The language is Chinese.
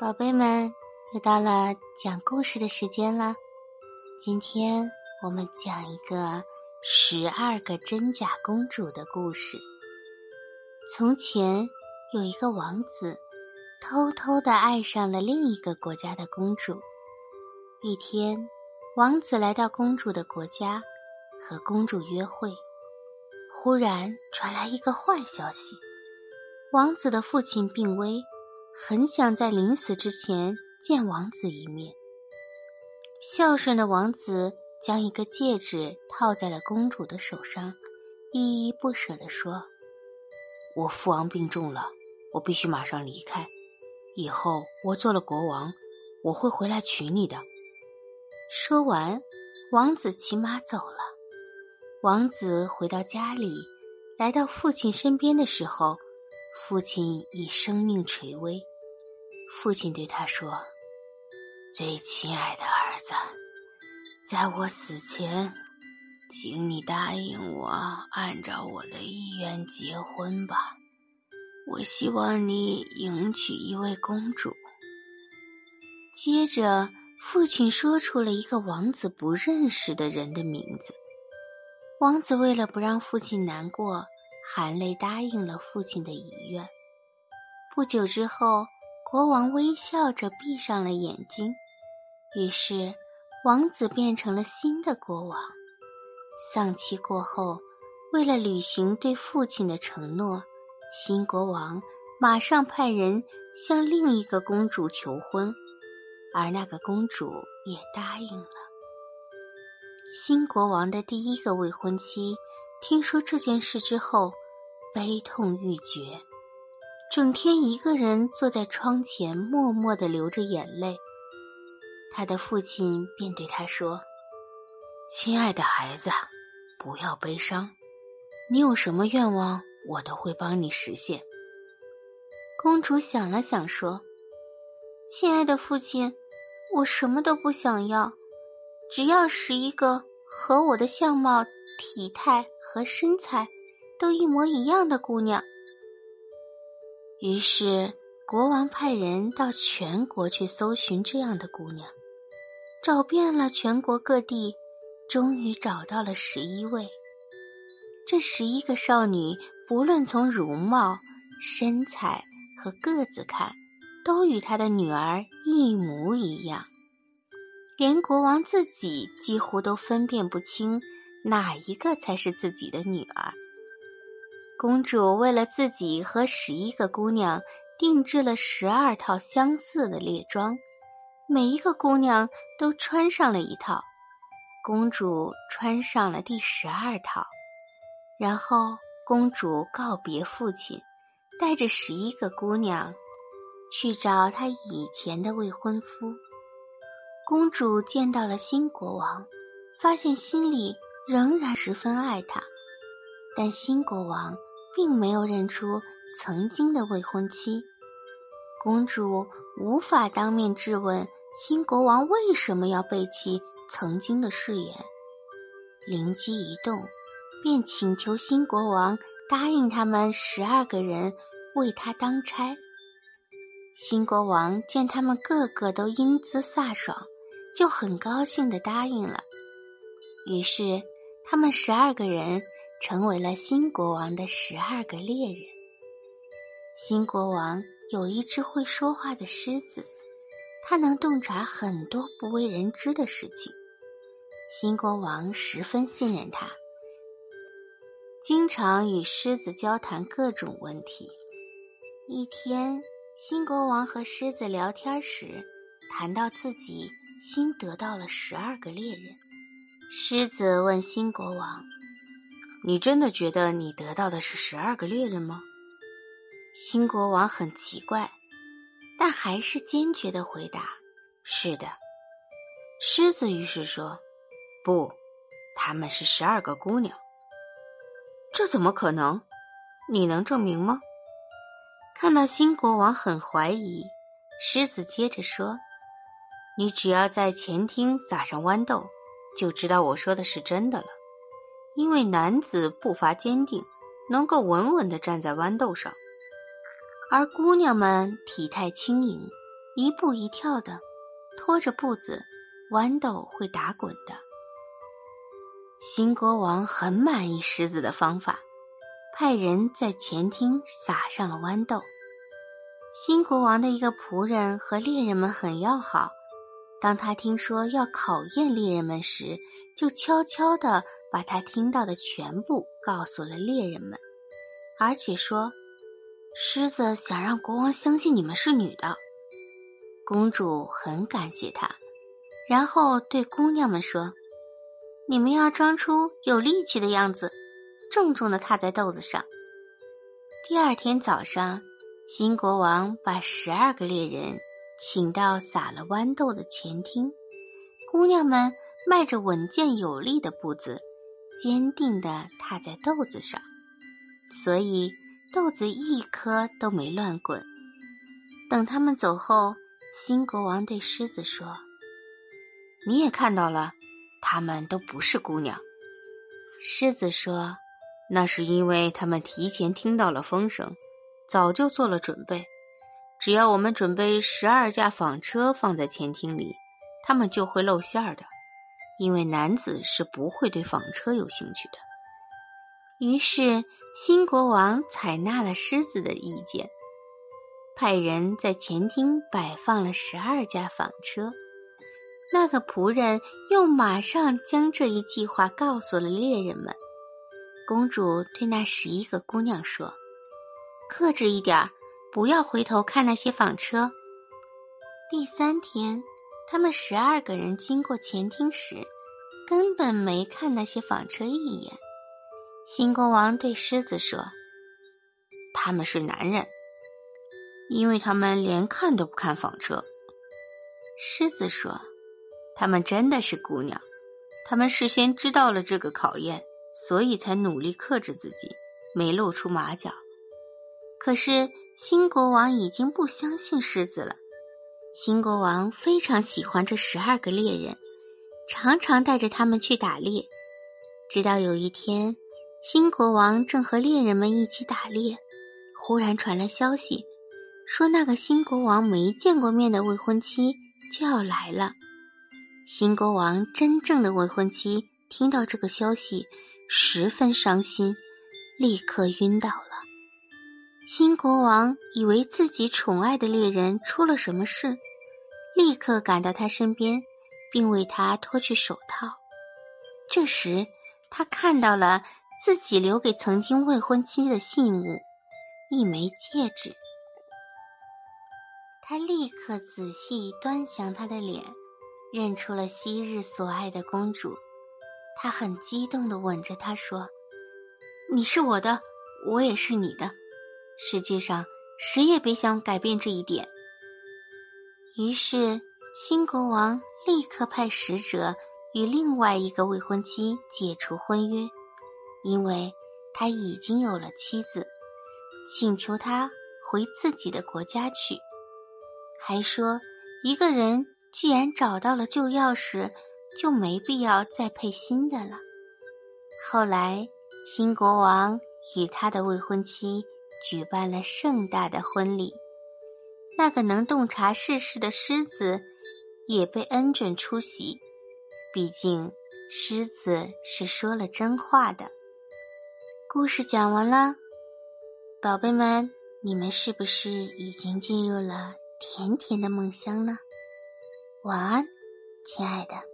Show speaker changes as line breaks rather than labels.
宝贝们，又到了讲故事的时间了。今天我们讲一个十二个真假公主的故事。从前有一个王子，偷偷的爱上了另一个国家的公主。一天，王子来到公主的国家，和公主约会。忽然传来一个坏消息：王子的父亲病危。很想在临死之前见王子一面。孝顺的王子将一个戒指套在了公主的手上，依依不舍地说：“
我父王病重了，我必须马上离开。以后我做了国王，我会回来娶你的。”
说完，王子骑马走了。王子回到家里，来到父亲身边的时候。父亲已生命垂危，父亲对他说：“
最亲爱的儿子，在我死前，请你答应我，按照我的意愿结婚吧。我希望你迎娶一位公主。”
接着，父亲说出了一个王子不认识的人的名字。王子为了不让父亲难过。含泪答应了父亲的遗愿。不久之后，国王微笑着闭上了眼睛。于是，王子变成了新的国王。丧期过后，为了履行对父亲的承诺，新国王马上派人向另一个公主求婚，而那个公主也答应了。新国王的第一个未婚妻听说这件事之后。悲痛欲绝，整天一个人坐在窗前，默默的流着眼泪。他的父亲便对他说：“
亲爱的孩子，不要悲伤，你有什么愿望，我都会帮你实现。”
公主想了想说：“亲爱的父亲，我什么都不想要，只要是一个和我的相貌、体态和身材。”都一模一样的姑娘。于是国王派人到全国去搜寻这样的姑娘，找遍了全国各地，终于找到了十一位。这十一个少女，不论从容貌、身材和个子看，都与他的女儿一模一样，连国王自己几乎都分辨不清哪一个才是自己的女儿。公主为了自己和十一个姑娘定制了十二套相似的猎装，每一个姑娘都穿上了一套。公主穿上了第十二套，然后公主告别父亲，带着十一个姑娘去找她以前的未婚夫。公主见到了新国王，发现心里仍然十分爱他，但新国王。并没有认出曾经的未婚妻，公主无法当面质问新国王为什么要背弃曾经的誓言。灵机一动，便请求新国王答应他们十二个人为他当差。新国王见他们个个都英姿飒爽，就很高兴的答应了。于是，他们十二个人。成为了新国王的十二个猎人。新国王有一只会说话的狮子，它能洞察很多不为人知的事情。新国王十分信任他，经常与狮子交谈各种问题。一天，新国王和狮子聊天时，谈到自己新得到了十二个猎人。狮子问新国王。
你真的觉得你得到的是十二个猎人吗？
新国王很奇怪，但还是坚决的回答：“
是的。”狮子于是说：“不，他们是十二个姑娘。”这怎么可能？你能证明吗？
看到新国王很怀疑，狮子接着说：“
你只要在前厅撒上豌豆，就知道我说的是真的了。”因为男子步伐坚定，能够稳稳地站在豌豆上，
而姑娘们体态轻盈，一步一跳的，拖着步子，豌豆会打滚的。
新国王很满意狮子的方法，派人在前厅撒上了豌豆。
新国王的一个仆人和猎人们很要好，当他听说要考验猎人们时，就悄悄地把他听到的全部告诉了猎人们，而且说：“狮子想让国王相信你们是女的。”公主很感谢他，然后对姑娘们说：“你们要装出有力气的样子，重重的踏在豆子上。”第二天早上。新国王把十二个猎人请到撒了豌豆的前厅，姑娘们迈着稳健有力的步子，坚定地踏在豆子上，所以豆子一颗都没乱滚。等他们走后，新国王对狮子说：“
你也看到了，他们都不是姑娘。”
狮子说：“
那是因为他们提前听到了风声。”早就做了准备，只要我们准备十二架纺车放在前厅里，他们就会露馅儿的。因为男子是不会对纺车有兴趣的。
于是新国王采纳了狮子的意见，派人在前厅摆放了十二架纺车。那个仆人又马上将这一计划告诉了猎人们。公主对那十一个姑娘说。克制一点儿，不要回头看那些纺车。第三天，他们十二个人经过前厅时，根本没看那些纺车一眼。新国王对狮子说：“
他们是男人，因为他们连看都不看纺车。”
狮子说：“
他们真的是姑娘，他们事先知道了这个考验，所以才努力克制自己，没露出马脚。”
可是新国王已经不相信狮子了。新国王非常喜欢这十二个猎人，常常带着他们去打猎。直到有一天，新国王正和猎人们一起打猎，忽然传来消息，说那个新国王没见过面的未婚妻就要来了。新国王真正的未婚妻听到这个消息，十分伤心，立刻晕倒了。新国王以为自己宠爱的猎人出了什么事，立刻赶到他身边，并为他脱去手套。这时，他看到了自己留给曾经未婚妻的信物——一枚戒指。他立刻仔细端详她的脸，认出了昔日所爱的公主。他很激动地吻着她说：“你是我的，我也是你的。”实际上谁也别想改变这一点。于是，新国王立刻派使者与另外一个未婚妻解除婚约，因为他已经有了妻子，请求他回自己的国家去。还说，一个人既然找到了旧钥匙，就没必要再配新的了。后来，新国王与他的未婚妻。举办了盛大的婚礼，那个能洞察世事的狮子也被恩准出席。毕竟，狮子是说了真话的。故事讲完了，宝贝们，你们是不是已经进入了甜甜的梦乡呢？晚安，亲爱的。